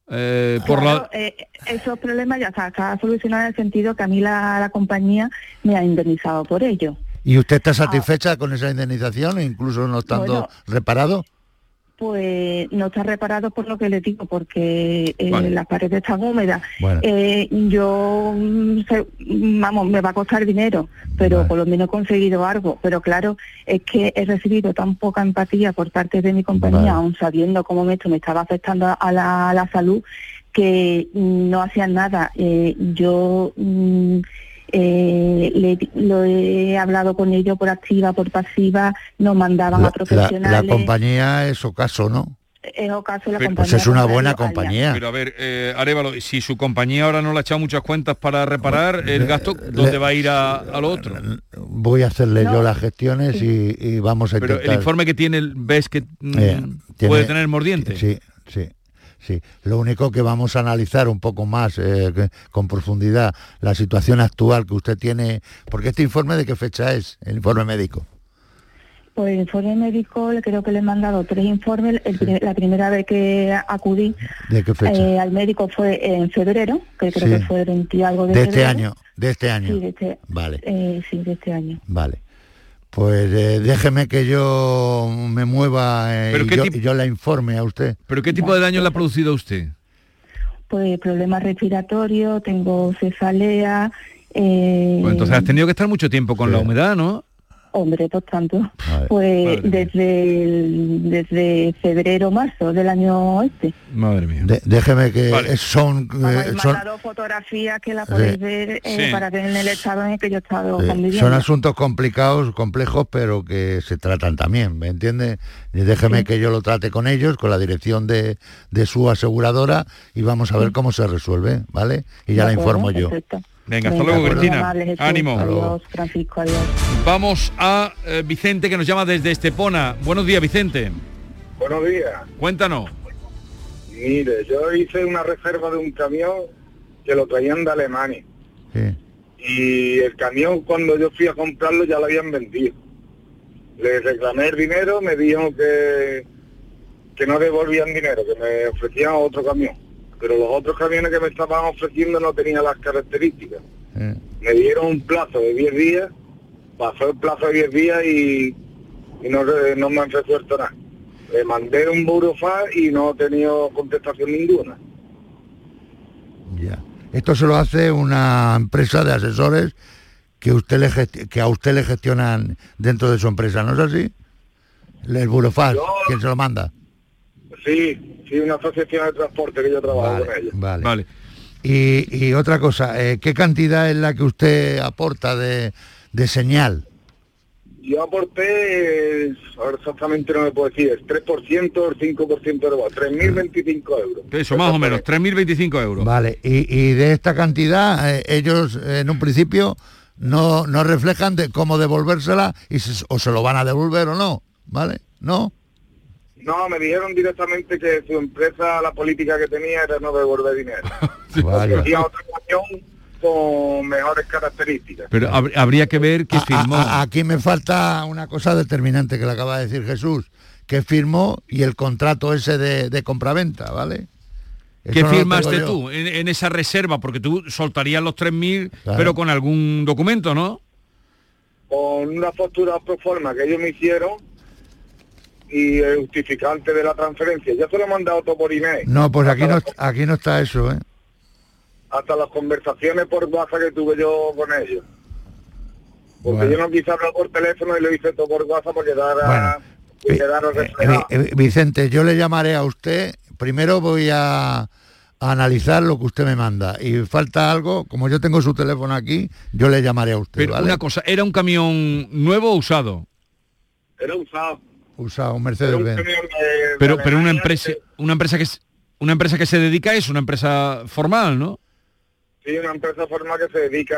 eh, por Claro, la... eh, esos problemas ya está, está solucionado en el sentido que a mí la, la compañía me ha indemnizado por ello. ¿Y usted está satisfecha con esa indemnización, incluso no estando Bueno. reparado? Pues no está reparado por lo que le digo, porque eh, Vale. las paredes están húmedas. Bueno. Eh, yo, mm, sé- mm, vamos, me va a costar dinero, pero por lo menos he conseguido algo. Pero claro, es que he recibido tan poca empatía por parte de mi compañía, Vale. aún sabiendo cómo esto me estaba afectando a la, a la salud, que mm, no hacían nada. Eh, yo mm, eh, le- lo he hablado con ellos por activa, por pasiva, nos mandaban a La, la- profesionales. la compañía es Ocaso, ¿no? Es ocaso la Pues compañía es una buena a Alia. compañía. Pero a ver, eh, Arévalo, si su compañía ahora no le ha echado muchas cuentas para reparar el gasto, ¿dónde va a ir a, a lo otro? Voy a hacerle yo las gestiones y, y vamos a Pero intentar... el informe que tiene, ves que mm, Eh, tiene- puede tener mordiente. Sí, sí, sí. Lo único que vamos a analizar un poco más eh, que- con profundidad la situación actual que usted tiene, porque este informe de qué fecha es, el informe médico. Pues el informe médico, creo que le he mandado tres informes. El La primera vez que acudí ¿De qué fecha? eh, al médico fue en febrero, que creo Sí. que fue el 20 y algo de, de este año, de este año. Sí, de este, Vale, eh, sí, de este año. vale. Pues eh, déjeme que yo me mueva eh, ¿Pero y, yo, y yo la informe a usted. ¿Pero qué tipo de daño le ha producido a usted? Pues problemas respiratorios, tengo cefalea. Eh, Pues entonces has tenido que estar mucho tiempo con la humedad, ¿no? Hombre, por tanto, pues desde, el- desde febrero, marzo del año este. Madre mía. De- déjeme que eh, son, Vamos, eh, he son, mandado fotografías que la podéis Sí. ver eh, Sí. para ver en el estado en el que yo he estado eh, conviviendo. son asuntos complicados, complejos, pero que se tratan también, ¿me entiende? Y déjeme que yo lo trate con ellos, con la dirección de, de su aseguradora y vamos a ver cómo se resuelve, ¿vale? Y ya De la acuerdo, informo yo. Venga, hasta luego, muy Cristina. Ánimo. Adiós, Francisco, adiós. Vamos a eh, Vicente que nos llama desde Estepona. Buenos días, Vicente. Buenos días. Cuéntanos. Mire, yo hice una reserva de un camión que lo traían de Alemania. Y el camión cuando yo fui a comprarlo ya lo habían vendido. Le reclamé el dinero, me dijeron que, que no devolvían dinero, que me ofrecían otro camión. Pero los otros camiones que me estaban ofreciendo no tenían las características. Me dieron un plazo de 10 días, pasó el plazo de 10 días y, y no, no me han resuelto nada. Le mandé un burofax y no he tenido contestación ninguna. Ya. Esto se lo hace una empresa de asesores que usted le que a usted le gestionan dentro de su empresa, ¿no es así? El burofax, ¿quién se lo manda? Sí, sí, una asociación de transporte que yo trabajo con ella. Vale. Vale. Y, y otra cosa, eh, ¿qué cantidad es la que usted aporta de, de señal? Yo aporté, eh, ahora exactamente no me puedo decir, el 3% o el 5% de igual, 3.025 euros. Eso, más o menos, 3.025 euros. Vale, y, y de esta cantidad, eh, ellos en un principio no, no reflejan de cómo devolvérsela y se- o se lo van a devolver o no, ¿vale? ¿No? No, me dijeron directamente que su empresa, la política que tenía era no devolver dinero. [laughs] Vaya. Quería otro camión con mejores características. Pero hab- habría que ver que A- firmó. a- aquí me falta una cosa determinante que le acaba de decir Jesús, que firmó y el contrato ese de, de compraventa, ¿vale? Eso ¿Qué no firmaste tú en, en esa reserva? Porque tú soltarías los 3.000, Claro. pero con algún documento, ¿no? Con una factura pro forma que ellos me hicieron y el justificante de la transferencia. Ya se lo he mandado todo por email. No, pues aquí no, las- aquí no está eso, ¿eh? hasta las conversaciones por WhatsApp que tuve yo con ellos. Porque Bueno. yo no quise hablar por teléfono y lo hice todo por WhatsApp para quedara, y quedara reflejado. Eh, eh, Vicente, yo le llamaré a usted. Primero voy a, a analizar lo que usted me manda. Y falta algo, como yo tengo su teléfono aquí, yo le llamaré a usted. Pero ¿vale? una cosa, ¿era un camión nuevo o usado? Era usado. Usado, un Mercedes-Benz. Pero, pero una empresa, una empresa que es una empresa que se dedica a eso, una empresa formal, ¿no? Sí, una empresa formal que se dedica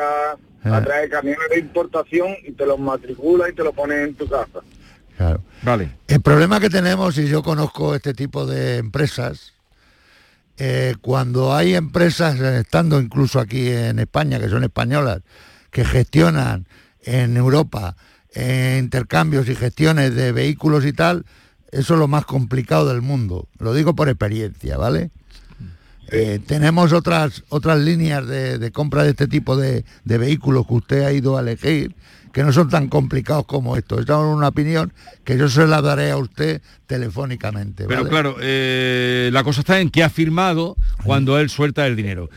Ah. a traer camiones de importación y te los matricula y te los pone en tu casa. Claro. Vale. El problema que tenemos, y yo conozco este tipo de empresas, eh, cuando hay empresas, eh, estando incluso aquí en España, que son españolas, que gestionan en Europa eh, intercambios y gestiones de vehículos y tal, eso es lo más complicado del mundo. Lo digo por experiencia, ¿vale? Eh, tenemos otras otras líneas de, de compra de este tipo de, de vehículos que usted ha ido a elegir que no son tan complicados como esto. Esta es una opinión que yo se la daré a usted telefónicamente. Pero claro, eh, la cosa está en que ha firmado cuando él suelta el dinero.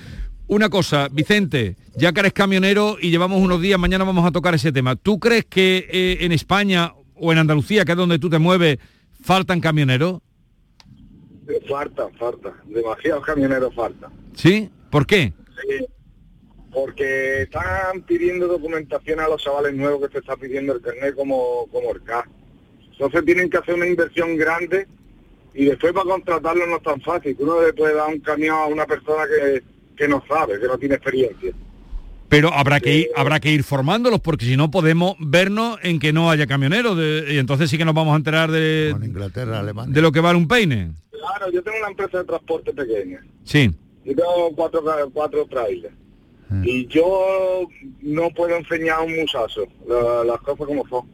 Una cosa, Vicente, ya que eres camionero y llevamos unos días, mañana vamos a tocar ese tema. ¿Tú crees que eh, en España o en Andalucía, que es donde tú te mueves, faltan camioneros? Falta, falta. Demasiados camioneros faltan. ¿Sí? ¿Por qué? Sí, porque están pidiendo documentación a los chavales nuevos que se está pidiendo el carnet como, como el CAS. Entonces tienen que hacer una inversión grande y después para contratarlo no es tan fácil. Uno le puede dar un camión a una persona que, que no sabe, que no tiene experiencia. Pero habrá que ir, habrá que ir formándolos porque si no podemos vernos en que no haya camioneros de- y entonces sí que nos vamos a enterar de, Inglaterra, Alemania. de lo que vale un peine. Claro, yo tengo una empresa de transporte pequeña. Sí. Yo tengo cuatro, cuatro trailers. Y yo no puedo enseñar a un muchacho la- las cosas como son.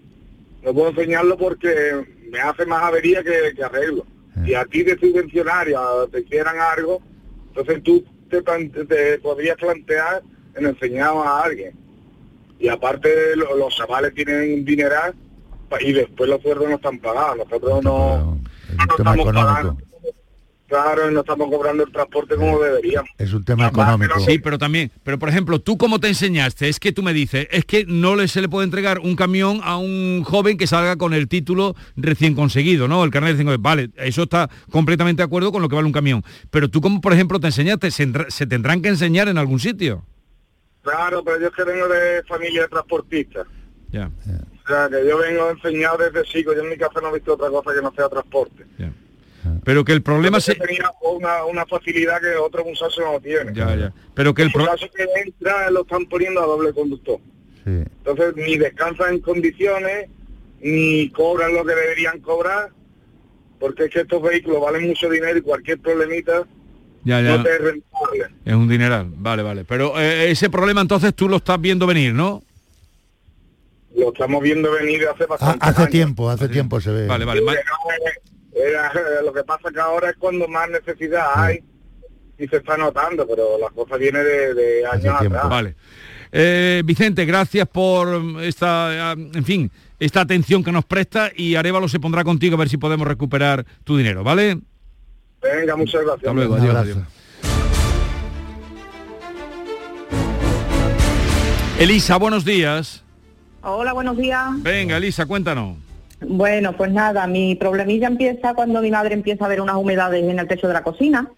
No puedo enseñarlo porque me hace más avería que, que arreglo. Y a ti de subvencionaria te hicieran algo, entonces tú te, te podrías plantear en enseñar a alguien. Y aparte lo- los chavales tienen un dineral y después los sueldos no están pagados. Nosotros no, no tema estamos económico. pagando. Claro, y no estamos cobrando el transporte como deberíamos. Es un tema económico. Sí, pero también, pero por ejemplo, tú cómo te enseñaste, es que tú me dices, es que no le, se le puede entregar un camión a un joven que salga con el título recién conseguido, ¿no? El carnet de 5 Vale, eso está completamente de acuerdo con lo que vale un camión. Pero tú cómo, por ejemplo, te enseñaste, se tendrán que enseñar en algún sitio. Claro, pero yo es que vengo de familia de transportistas. Ya. O sea, que yo vengo enseñado desde chico. Yo en mi casa no he visto otra cosa que no sea transporte. Pero que el problema se... tenía una, una facilidad que otro muchacho no tiene. Ya, ya. Pero que el El pro- muchacho que entra lo están poniendo a doble conductor. Entonces ni descansan en condiciones, ni cobran lo que deberían cobrar, porque es que estos vehículos valen mucho dinero y cualquier problemita Ya, ya. no te es rentable. Es un dineral, vale, vale. Pero eh, ese problema entonces tú lo estás viendo venir, ¿no? Lo estamos viendo venir hace Ah, bastante hace años. tiempo, hace tiempo se ve. Vale, vale. Sí, era- lo que pasa que ahora es cuando más necesidad hay y se está notando, pero la cosa viene de, de años atrás. Vale. Eh, Vicente, gracias por esta, eh, en fin, esta atención que nos presta y Arevalo se pondrá contigo a ver si podemos recuperar tu dinero, ¿vale? Venga, muchas gracias. Hasta luego, adiós, adiós. Elisa, buenos días. Hola, buenos días. Venga, Elisa, cuéntanos. Bueno, pues nada, mi problemilla empieza cuando mi madre empieza a ver unas humedades en el techo de la cocina.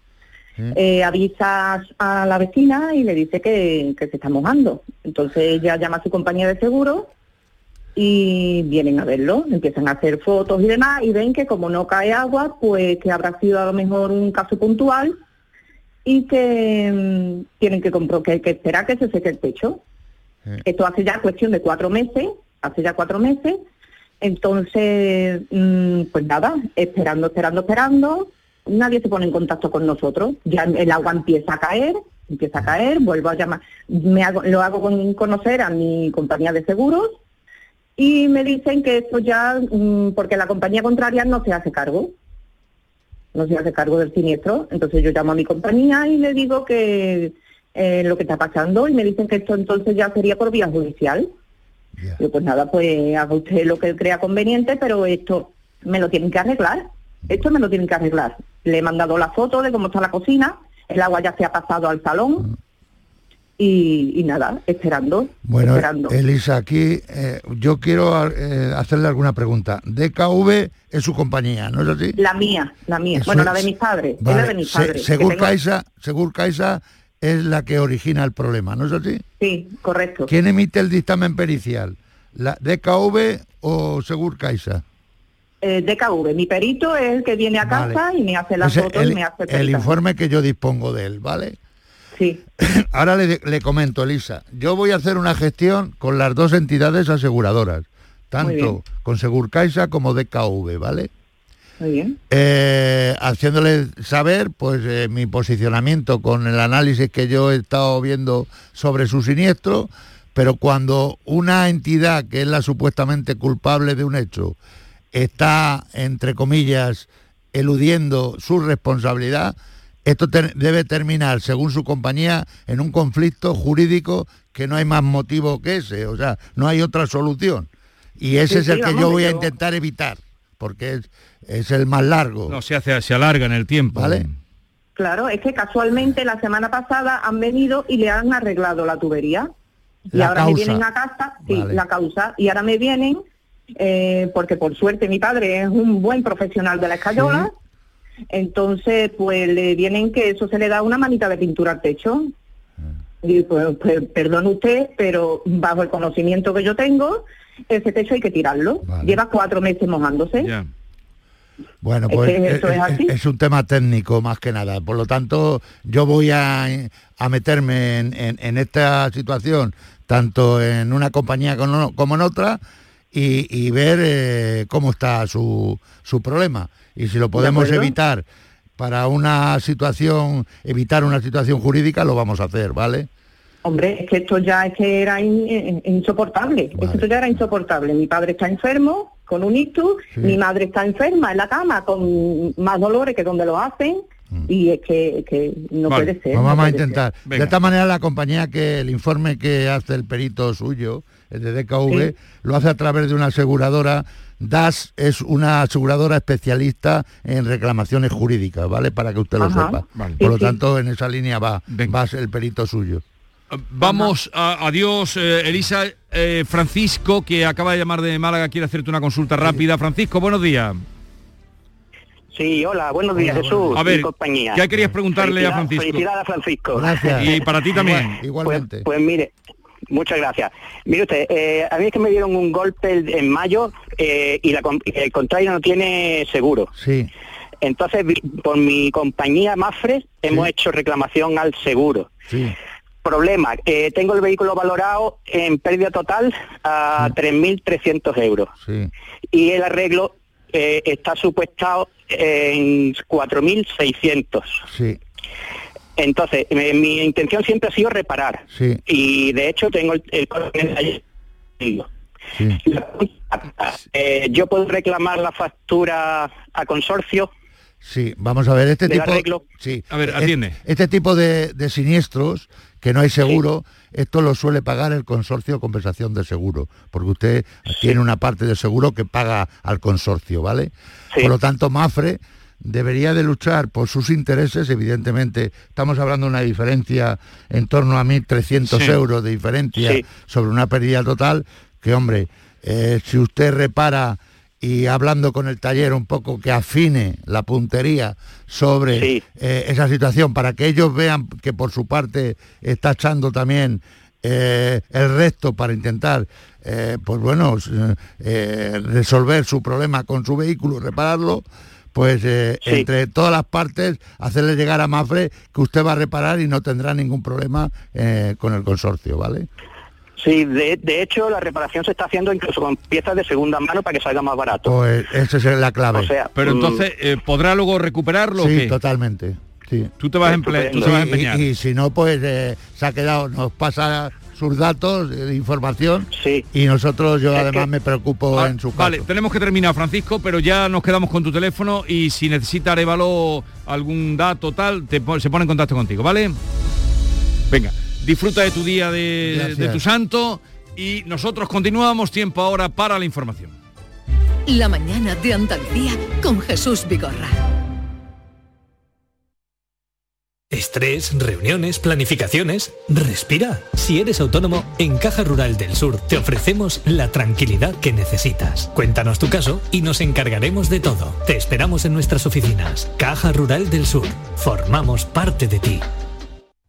Eh, avisa a la vecina y le dice que, que se está mojando. Entonces ella llama a su compañía de seguro y vienen a verlo, empiezan a hacer fotos y demás y ven que como no cae agua, pues que habrá sido a lo mejor un caso puntual y que mm, tienen que, que, que esperar que se seque el techo. Esto hace ya cuestión de cuatro meses, hace ya cuatro meses. Entonces, mm, pues nada, esperando, esperando, esperando, nadie se pone en contacto con nosotros. Ya el agua empieza a caer, empieza a caer, vuelvo a llamar, me hago, lo hago con conocer a mi compañía de seguros y me dicen que esto ya, mm, porque la compañía contraria no se hace cargo, no se hace cargo del siniestro. Entonces yo llamo a mi compañía y le digo que eh, lo que está pasando y me dicen que esto entonces ya sería por vía judicial. Yo pues nada, pues haga usted lo que crea conveniente, pero esto me lo tienen que arreglar. Esto me lo tienen que arreglar. Le he mandado la foto de cómo está la cocina, el agua ya se ha pasado al salón y, y nada, esperando, Bueno, esperando. Elisa, aquí eh, yo quiero eh, hacerle alguna pregunta. DKV es su compañía, ¿no es así? La mía, la mía. Eso bueno, es- la de mis padres, es Vale, la de mis Se- padres. que Segur tengo- Caixa, Segur Caixa es la que origina el problema, ¿no es así? Sí, correcto. ¿Quién emite el dictamen pericial? ¿La DKV o Segur Caixa? Eh, DKV, mi perito es el que viene a casa y me hace las Ese- fotos el, y me hace el informe que yo dispongo de él, ¿vale? Sí. [coughs] Ahora le, le comento, Elisa. Yo voy a hacer una gestión con las dos entidades aseguradoras, tanto con Segur Caixa como DKV, ¿vale? Muy bien. Eh, haciéndole saber pues eh, mi posicionamiento con el análisis que yo he estado viendo sobre su siniestro, pero cuando una entidad que es la supuestamente culpable de un hecho está, entre comillas, eludiendo su responsabilidad, esto te- debe terminar, según su compañía, en un conflicto jurídico que no hay más motivo que ese, o sea, no hay otra solución. Y ese Sí, es sí, el que vamos, yo voy a intentar evitar, porque es, es el más largo. No, se hace, se alarga en el tiempo. ¿Vale? Claro, es que casualmente la semana pasada han venido y le han arreglado la tubería. Y ahora me vienen a casa, sí, Vale. la causa, y ahora me vienen, eh, porque por suerte mi padre es un buen profesional de la escayola, entonces pues le vienen que eso se le da una manita de pintura al techo. Y pues, pues perdone usted, pero bajo el conocimiento que yo tengo, ese techo hay que tirarlo. Lleva cuatro meses mojándose. Bueno, Es pues que es, eso es así. es un tema técnico más que nada. Por lo tanto, yo voy a, a meterme en, en- en esta situación, tanto en una compañía como, como en otra, y, y ver eh, cómo está su, su problema. Y si lo podemos evitar para una situación, evitar una situación jurídica, lo vamos a hacer, ¿vale? Hombre, es que esto ya es que era in- in- insoportable. Esto ya era insoportable. Mi padre está enfermo con un ictus, mi madre está enferma en la cama con más dolores que donde lo hacen y es que, que no Vale, puede ser. pues no vamos a intentar. ser. De esta manera la compañía que el informe que hace el perito suyo, el de DKV, Sí. lo hace a través de una aseguradora. DAS es una aseguradora especialista en reclamaciones jurídicas, ¿vale? Para que usted lo Ajá. sepa. Vale. Por lo sí. tanto, en esa línea va, va el perito suyo. Vamos, a, adiós, eh, Elisa. Eh, Francisco, que acaba de llamar de Málaga, quiere hacerte una consulta rápida. Francisco, buenos días. Sí, hola, buenos días, Hola, Jesús. A ver, compañía. ¿qué querías preguntarle a Francisco? Felicidades a Francisco. Gracias. Y para ti también. Pues, pues mire, muchas gracias. Mire usted, eh, a mí es que me dieron un golpe en mayo eh, y la, el contrario no tiene seguro. Sí. Entonces, por mi compañía Mafre, hemos hecho reclamación al seguro. Sí. Problema, eh, tengo el vehículo valorado en pérdida total a 3.300 euros Sí. y el arreglo eh, está supuestado en 4.600. Sí. Entonces, me- mi intención siempre ha sido reparar Sí. y de hecho tengo el, el. Sí. Eh, yo puedo reclamar la factura a consorcio. Sí, vamos a ver, este tipo... arreglo. Sí, A ver, atiende. Este tipo de, de siniestros, que no hay seguro, esto lo suele pagar el consorcio de compensación de seguro, porque usted tiene una parte de seguro que paga al consorcio, ¿vale? Por lo tanto, Mafre debería de luchar por sus intereses, evidentemente, estamos hablando de una diferencia en torno a 1.300 Sí. euros de diferencia Sí. sobre una pérdida total, que hombre, eh, si usted repara y hablando con el taller un poco que afine la puntería sobre eh, esa situación para que ellos vean que por su parte está echando también eh, el resto para intentar eh, pues bueno resolver su problema con su vehículo repararlo pues Sí. entre todas las partes hacerle llegar a Mafre que usted va a reparar y no tendrá ningún problema con el consorcio vale Sí, de, de hecho la reparación se está haciendo incluso con piezas de segunda mano para que salga más barato. pues esa es la clave O sea, Pero mm, entonces, eh, ¿podrá luego recuperarlo o sí qué? totalmente sí Tú te vas a, emple- tú te vas a Sí, empeñar. Y, y si no, pues eh, se ha quedado, nos pasa sus datos de información y nosotros, yo Es además que- me preocupo Ah, en su caso. Vale, tenemos que terminar, Francisco, pero ya nos quedamos con tu teléfono y si necesita Arevalo algún dato tal, te se pone en contacto contigo, ¿vale? Venga, disfruta de tu día de, tu santo y nosotros continuamos tiempo ahora para la información. La mañana de Andalucía con Jesús Vigorra. Estrés, reuniones, planificaciones. Respira. Si eres autónomo, en Caja Rural del Sur te ofrecemos la tranquilidad que necesitas. Cuéntanos tu caso y nos encargaremos de todo. Te esperamos en nuestras oficinas. Caja Rural del Sur. Formamos parte de ti.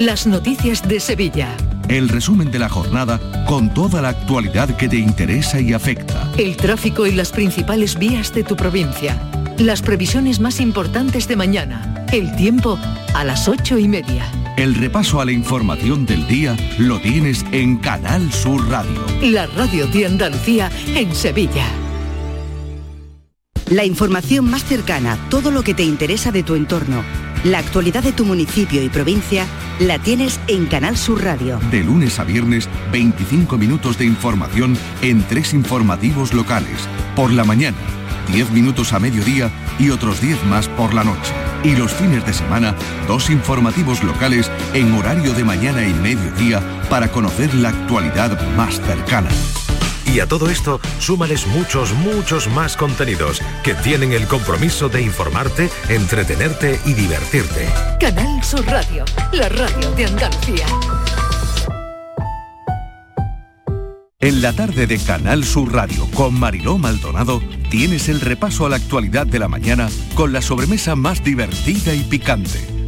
Las noticias de Sevilla. El resumen de la jornada con toda la actualidad que te interesa y afecta. El tráfico y las principales vías de tu provincia. Las previsiones más importantes de mañana. El tiempo a las ocho y media. El repaso a la información del día lo tienes en Canal Sur Radio. La radio de Andalucía en Sevilla. La información más cercana, todo lo que te interesa de tu entorno, la actualidad de tu municipio y provincia, la tienes en Canal Sur Radio. De lunes a viernes, 25 minutos de información en tres informativos locales. Por la mañana, 10 minutos a mediodía y otros 10 más por la noche. Y los fines de semana, dos informativos locales en horario de mañana y mediodía para conocer la actualidad más cercana. Y a todo esto, súmales muchos, muchos más contenidos que tienen el compromiso de informarte, entretenerte y divertirte. Canal Sur Radio, la radio de Andalucía. En la tarde de Canal Sur Radio con Mariló Maldonado tienes el repaso a la actualidad de la mañana con la sobremesa más divertida y picante,